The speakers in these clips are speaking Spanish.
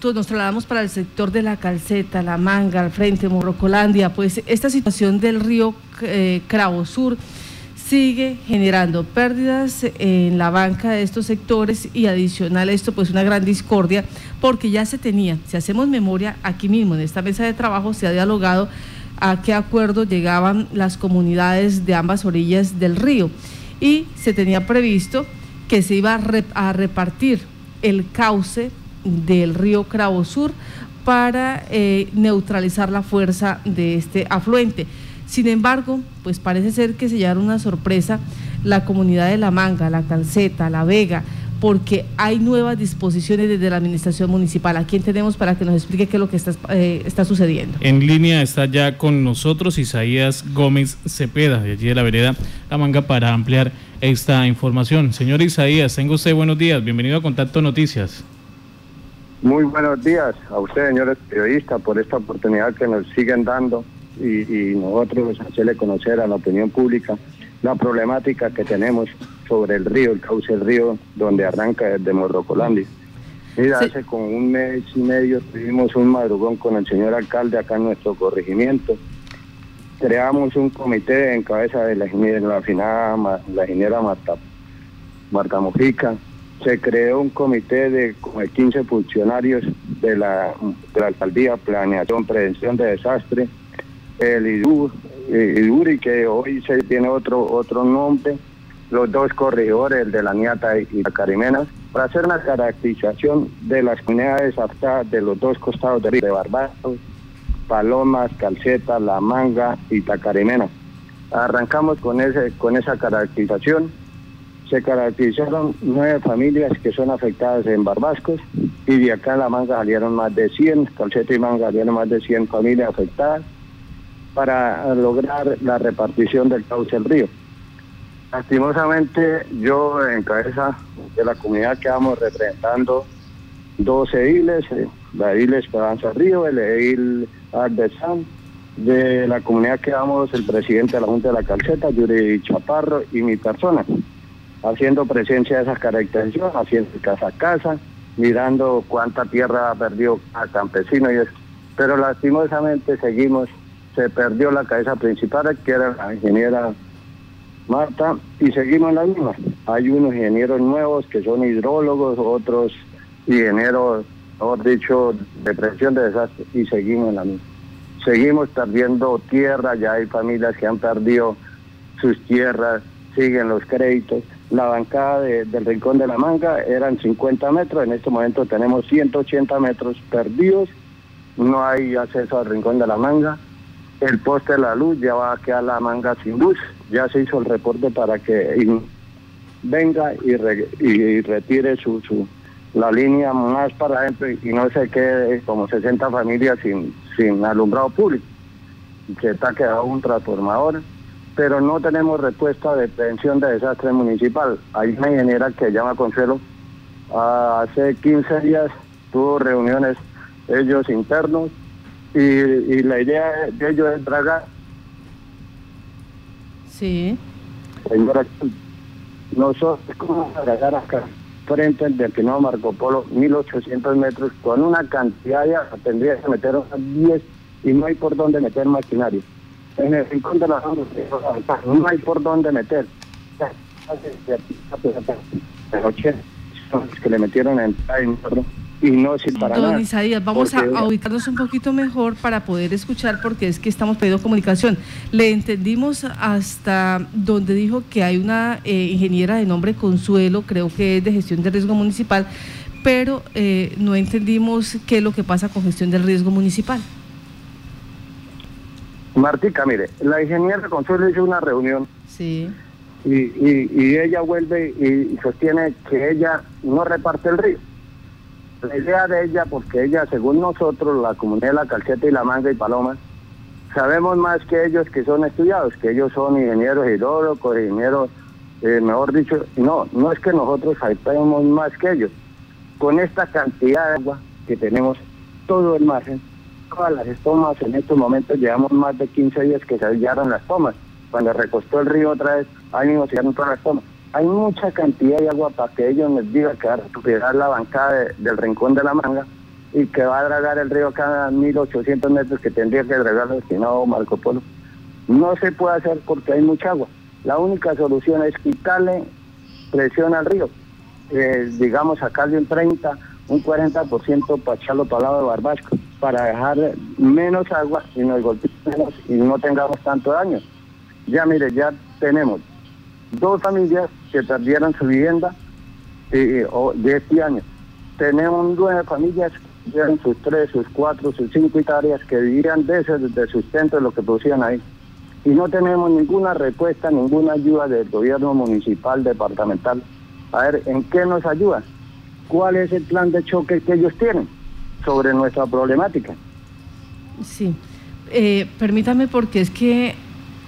Nos trasladamos para el sector de la calceta, la manga, al frente, Morrocolandia. Pues esta situación del río eh, Cravo Sur sigue generando pérdidas en la banca de estos sectores y adicional a esto, pues una gran discordia, porque ya se tenía, si hacemos memoria, aquí mismo en esta mesa de trabajo se ha dialogado a qué acuerdo llegaban las comunidades de ambas orillas del río y se tenía previsto que se iba a repartir el cauce del río Cravo Sur para eh, neutralizar la fuerza de este afluente. Sin embargo, pues parece ser que se llevaron una sorpresa la comunidad de La Manga, La Calceta, La Vega, porque hay nuevas disposiciones desde la administración municipal. ¿A quién tenemos para que nos explique qué es lo que está, eh, está sucediendo? En línea está ya con nosotros Isaías Gómez Cepeda, de allí de la vereda La Manga, para ampliar esta información. Señor Isaías, tengo usted buenos días. Bienvenido a Contacto Noticias. Muy buenos días a ustedes, señores periodistas, por esta oportunidad que nos siguen dando y, nosotros hacerle conocer a la opinión pública la problemática que tenemos sobre el río, el cauce del río, donde arranca desde Morrocolandia. Mira, hace como un mes y medio tuvimos un madrugón con el señor alcalde acá en nuestro corregimiento. Creamos un comité en cabeza de la ingeniera, la, finada, la ingeniera Marta, Marta Mojica, se creó un comité de como 15 funcionarios de la, de la alcaldía, planeación, prevención de desastre, el IDUR, IDURI, que hoy se tiene otro, otro nombre, los dos corredores, el de la Niata y la Carimena, para hacer una caracterización de las comunidades afectadas de los dos costados de de Barbados, Palomas, Calceta, La Manga y Tacarimena. Arrancamos con, ese, con esa caracterización se caracterizaron nueve familias que son afectadas en Barbascos y de acá en La Manga salieron más de 100, Calceta y Manga salieron más de 100 familias afectadas para lograr la repartición del cauce del río. Lastimosamente yo en cabeza de la comunidad que vamos representando dos ediles, eh, la edil Esperanza Río, el edil Ardesán, de la comunidad que vamos el presidente de la Junta de la Calceta, Yuri Chaparro y mi persona haciendo presencia de esas características, haciendo casa a casa, mirando cuánta tierra ha perdido a campesino y eso. Pero lastimosamente seguimos, se perdió la cabeza principal, que era la ingeniera Marta, y seguimos en la misma. Hay unos ingenieros nuevos que son hidrólogos, otros ingenieros, mejor dicho, de prevención de desastres, y seguimos en la misma. Seguimos perdiendo tierra, ya hay familias que han perdido sus tierras, siguen los créditos la bancada del Rincón de la Manga eran 50 metros, en este momento tenemos 180 metros perdidos, no hay acceso al Rincón de la Manga, el poste de la luz ya va a quedar la manga sin luz, ya se hizo el reporte para que venga y, retire su, su, la línea más para adentro y no se quede como 60 familias sin, sin alumbrado público, que está quedado un transformador pero no tenemos respuesta de prevención de desastre municipal. Hay una ingeniera que llama Consuelo, hace 15 días tuvo reuniones ellos internos y, la idea de ellos es dragar. Sí. Señora, nosotros cómo dragar acá frente del no Marco Polo 1800 metros con una cantidad ya tendría que meter unas 10 y no hay por dónde meter maquinaria en el rincón de la no hay por dónde meter. que le metieron en y no sirve para Don Isaías, vamos a, ubicarnos un poquito mejor para poder escuchar porque es que estamos pidiendo comunicación. Le entendimos hasta donde dijo que hay una eh, ingeniera de nombre Consuelo, creo que es de gestión de riesgo municipal, pero eh, no entendimos qué es lo que pasa con gestión del riesgo municipal. Martica, mire, la ingeniera Consuelo hizo una reunión. Sí. Y, y, ella vuelve y sostiene que ella no reparte el río. La idea de ella, porque ella, según nosotros, la comunidad de la Calceta y la Manga y Paloma, sabemos más que ellos que son estudiados, que ellos son ingenieros hidrólogos, ingenieros, eh, mejor dicho, no, no es que nosotros sabemos más que ellos. Con esta cantidad de agua que tenemos, todo el margen, todas las estomas, en estos momentos llevamos más de 15 días que se hallaron las tomas. Cuando recostó el río otra vez, ahí mismo se hallaron todas las tomas. Hay mucha cantidad de agua para que ellos nos digan que va a recuperar la bancada del rincón de la manga y que va a dragar el río cada 1800 metros que tendría que dragar el destinado Marco Polo. No se puede hacer porque hay mucha agua. La única solución es quitarle presión al río. Eh, digamos, sacarle un 30, un 40% para echarlo para el lado de Barbasco, para dejar menos agua y nos golpeemos y no tengamos tanto daño. Ya mire, ya tenemos dos familias que perdieron su vivienda eh, de este año. Tenemos nueve familias que tienen sus tres, sus cuatro, sus cinco hectáreas que vivían de ese de sustento de lo que producían ahí. Y no tenemos ninguna respuesta, ninguna ayuda del gobierno municipal, departamental. A ver, ¿en qué nos ayuda? ¿Cuál es el plan de choque que ellos tienen sobre nuestra problemática? Sí. Eh, permítame porque es que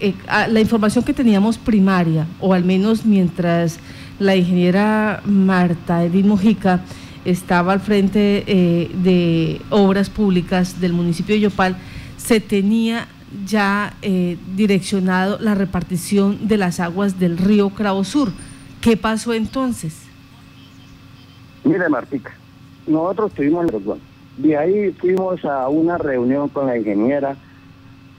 eh, la información que teníamos primaria, o al menos mientras la ingeniera Marta Edith Mojica estaba al frente eh, de obras públicas del municipio de Yopal, se tenía ya direccionado la repartición de las aguas del río Cravo Sur. ¿Qué pasó entonces? Mire, Martica, nosotros tuvimos De ahí fuimos a una reunión con la ingeniera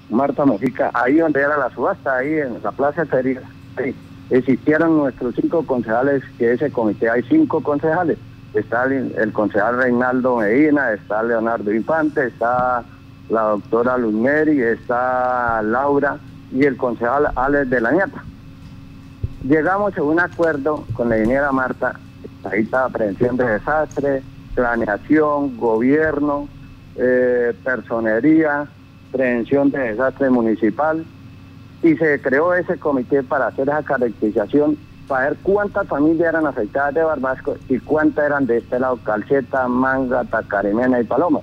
Marta Mojica, ahí donde era la subasta, ahí en la Plaza Feria. Existieron nuestros cinco concejales, que ese comité hay cinco concejales. Está el, concejal Reinaldo Medina, está Leonardo Infante, está la doctora Luzmeri, está Laura y el concejal Alex de la Nieta. Llegamos a un acuerdo con la ingeniera Marta, ahí está prevención de desastre, planeación, gobierno, eh, personería, prevención de desastre municipal y se creó ese comité para hacer esa caracterización para ver cuántas familias eran afectadas de Barbasco y cuántas eran de este lado, Calceta, Manga, Tacarimena y Paloma.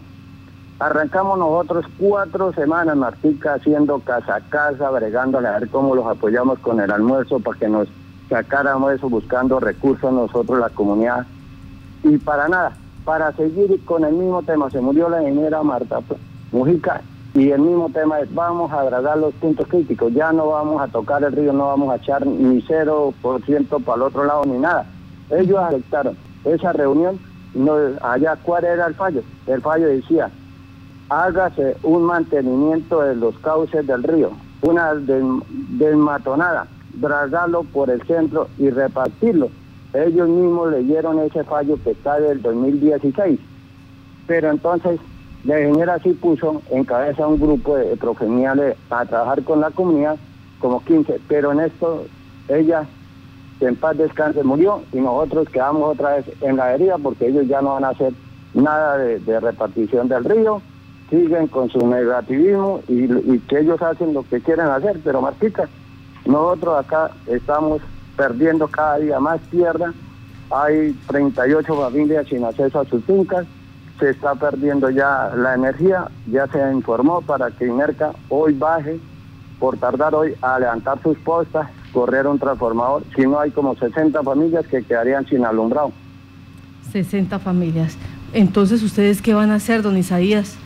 Arrancamos nosotros cuatro semanas, Martica, haciendo casa a casa, bregándole a ver cómo los apoyamos con el almuerzo para que nos sacáramos eso, buscando recursos nosotros, la comunidad. Y para nada, para seguir con el mismo tema, se murió la ingeniera Marta Mujica y el mismo tema es, vamos a agradar los puntos críticos, ya no vamos a tocar el río, no vamos a echar ni 0% para el otro lado ni nada. Ellos aceptaron esa reunión, no, allá cuál era el fallo. El fallo decía, hágase un mantenimiento de los cauces del río, una desmatonada, dragarlo por el centro y repartirlo. Ellos mismos leyeron ese fallo que está del 2016. Pero entonces la ingeniera sí puso en cabeza un grupo de profesionales a trabajar con la comunidad, como 15, pero en esto ella en paz descanse murió y nosotros quedamos otra vez en la herida porque ellos ya no van a hacer nada de, repartición del río, siguen con su negativismo y, que ellos hacen lo que quieren hacer, pero Martica, nosotros acá estamos perdiendo cada día más tierra, hay 38 familias sin acceso a sus fincas, se está perdiendo ya la energía, ya se informó para que Inerca hoy baje, por tardar hoy, a levantar sus postas, correr un transformador, si no hay como 60 familias que quedarían sin alumbrado. 60 familias. Entonces, ¿ustedes qué van a hacer, don Isaías?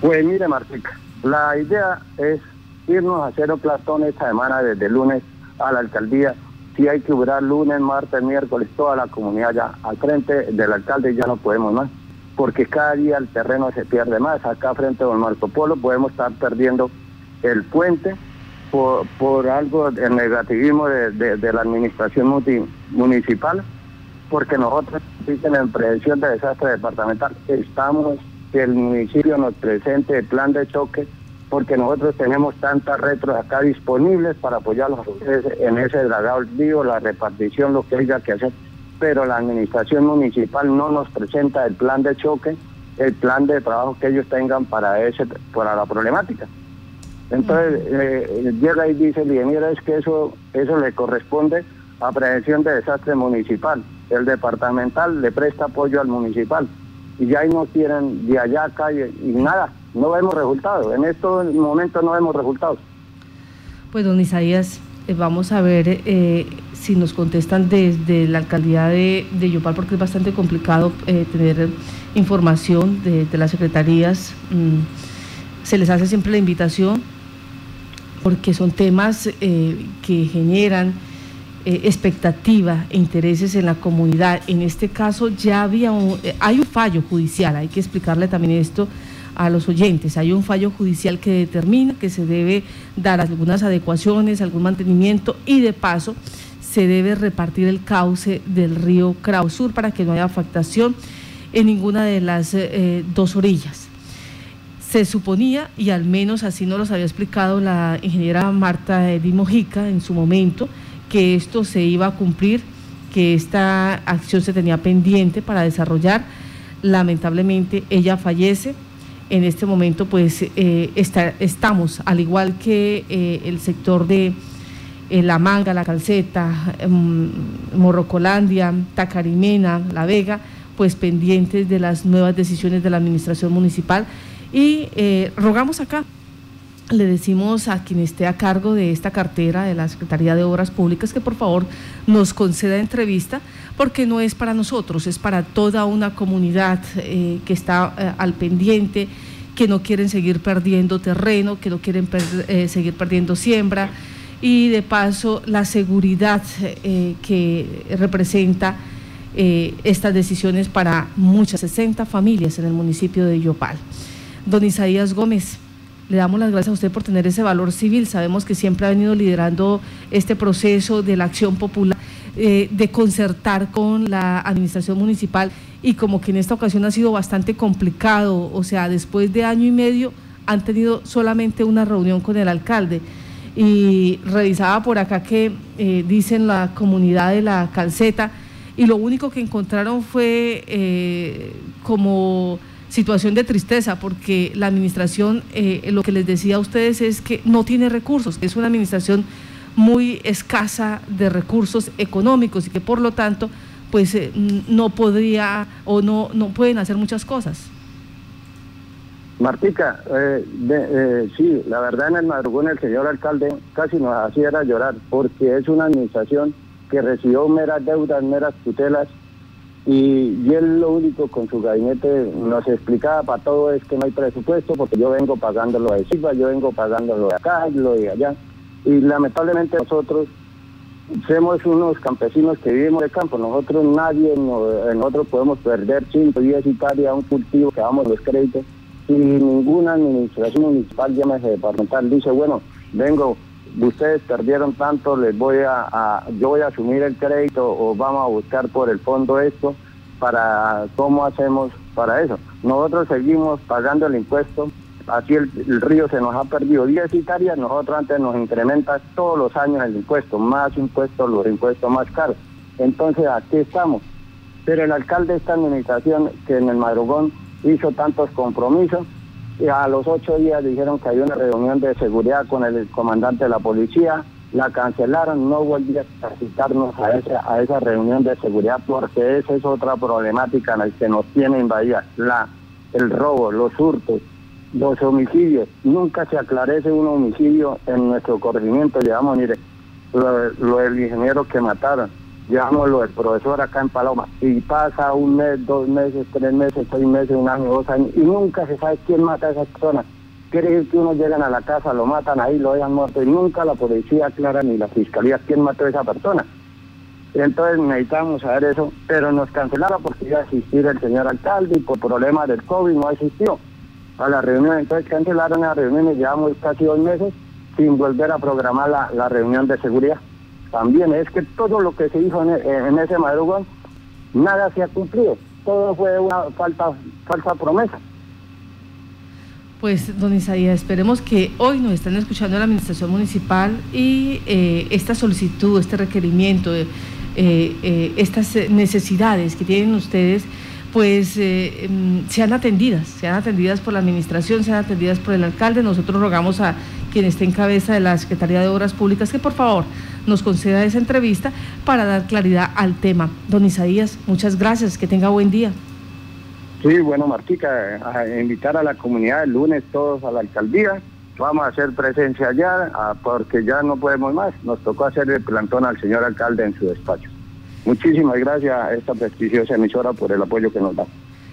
Pues mire, Martica, la idea es irnos a hacer un esta semana desde lunes a la alcaldía. Si hay que durar lunes, martes, miércoles, toda la comunidad ya al frente del alcalde ya no podemos más porque cada día el terreno se pierde más. Acá frente a Don Marco Polo podemos estar perdiendo el puente por, algo del negativismo de, la administración municipal, porque nosotros en prevención de desastre departamental estamos que el municipio nos presente el plan de choque porque nosotros tenemos tantas retros acá disponibles para apoyarlos en ese dragado vivo, la repartición, lo que haya que hacer pero la administración municipal no nos presenta el plan de choque, el plan de trabajo que ellos tengan para ese para la problemática. Entonces eh, llega y dice, mira, es que eso eso le corresponde a prevención de desastre municipal. El departamental le presta apoyo al municipal y ya ahí no quieren de allá acá y, nada, no vemos resultados. En estos momentos no vemos resultados. Pues don Isaías, eh, vamos a ver eh, si nos contestan desde la alcaldía de, Yopal, porque es bastante complicado eh, tener información de, las secretarías. Mm, se les hace siempre la invitación porque son temas que generan expectativa e intereses en la comunidad. En este caso ya había un, hay un fallo judicial, hay que explicarle también esto a los oyentes. Hay un fallo judicial que determina que se debe dar algunas adecuaciones, algún mantenimiento y de paso se debe repartir el cauce del río Sur para que no haya afectación en ninguna de las eh, dos orillas. Se suponía, y al menos así nos lo había explicado la ingeniera Marta Di Mojica en su momento, que esto se iba a cumplir, que esta acción se tenía pendiente para desarrollar. Lamentablemente ella fallece. En este momento pues eh, estamos, al igual que eh, el sector de eh, La Manga, La Calceta, em, Morrocolandia, Tacarimena, La Vega, pues pendientes de las nuevas decisiones de la administración municipal. Y rogamos acá le decimos a quien esté a cargo de esta cartera de la Secretaría de Obras Públicas que por favor nos conceda entrevista porque no es para nosotros, es para toda una comunidad eh, que está eh, al pendiente, que no quieren seguir perdiendo terreno, que no quieren eh, seguir perdiendo siembra y de paso la seguridad que representa estas decisiones para muchas 60 familias en el municipio de Yopal. Don Isaías Gómez. Le damos las gracias a usted por tener ese valor civil. Sabemos que siempre ha venido liderando este proceso de la acción popular, eh, de concertar con la administración municipal y como que en esta ocasión ha sido bastante complicado, o sea, después de año y medio han tenido solamente una reunión con el alcalde. Y revisaba por acá que eh, dicen la comunidad de la calceta y lo único que encontraron fue eh, como situación de tristeza porque la administración, eh, lo que les decía a ustedes es que no tiene recursos, es una administración muy escasa de recursos económicos y que por lo tanto pues eh, no podría o no, no pueden hacer muchas cosas. Martica, eh, sí, la verdad en el madrugón el señor alcalde casi nos hacía llorar porque es una administración que recibió meras deudas, meras tutelas y, él lo único con su gabinete nos explicaba para todo es que no hay presupuesto porque yo vengo pagando lo de Silva, yo vengo pagando lo de acá, lo de allá. Y lamentablemente nosotros somos unos campesinos que vivimos de campo. Nosotros nadie, nosotros podemos perder 5, 10 hectáreas a un cultivo que damos los créditos y ninguna administración municipal, llámese departamental, dice, bueno, vengo, ustedes perdieron tanto, les voy a, yo voy a asumir el crédito o vamos a buscar por el fondo esto para cómo hacemos para eso. Nosotros seguimos pagando el impuesto, así el, río se nos ha perdido 10 hectáreas, nosotros antes nos incrementa todos los años el impuesto, más impuestos, los impuestos más caros. Entonces aquí estamos. Pero el alcalde de esta administración que en el madrugón hizo tantos compromisos, a los ocho días dijeron que había una reunión de seguridad con el comandante de la policía, la cancelaron, no volví a citarnos a esa, a esa reunión de seguridad porque esa es otra problemática en la que nos tiene invadida, la, el robo, los hurtos, los homicidios. Nunca se aclarece un homicidio en nuestro corregimiento, llevamos, mire, lo, lo del ingeniero que mataron llevamos lo del profesor acá en Paloma, y pasa un mes, dos meses, tres meses, seis meses, un año, dos años, y nunca se sabe quién mata a esa persona. Quiere decir que uno llegan a la casa, lo matan ahí, lo dejan muerto, y nunca la policía aclara ni la fiscalía quién mató a esa persona. Entonces necesitamos saber eso, pero nos cancelaron porque iba a asistir el señor alcalde y por problemas del COVID no asistió a la reunión. Entonces cancelaron la reunión y llevamos casi dos meses sin volver a programar la reunión de seguridad también es que todo lo que se hizo en, ese madrugón, nada se ha cumplido. Todo fue una falta, falsa promesa. Pues, don Isaías, esperemos que hoy nos estén escuchando la administración municipal y eh, esta solicitud, este requerimiento, eh, eh, estas necesidades que tienen ustedes, pues mm, sean atendidas, sean atendidas por la administración, sean atendidas por el alcalde. Nosotros rogamos a quien esté en cabeza de la Secretaría de Obras Públicas que por favor nos conceda esa entrevista para dar claridad al tema. Don Isaías, muchas gracias, que tenga buen día. Sí, bueno, Martica, invitar a la comunidad el lunes todos a la alcaldía. Vamos a hacer presencia allá porque ya no podemos más. Nos tocó hacer el plantón al señor alcalde en su despacho. Muchísimas gracias a esta prestigiosa emisora por el apoyo que nos da.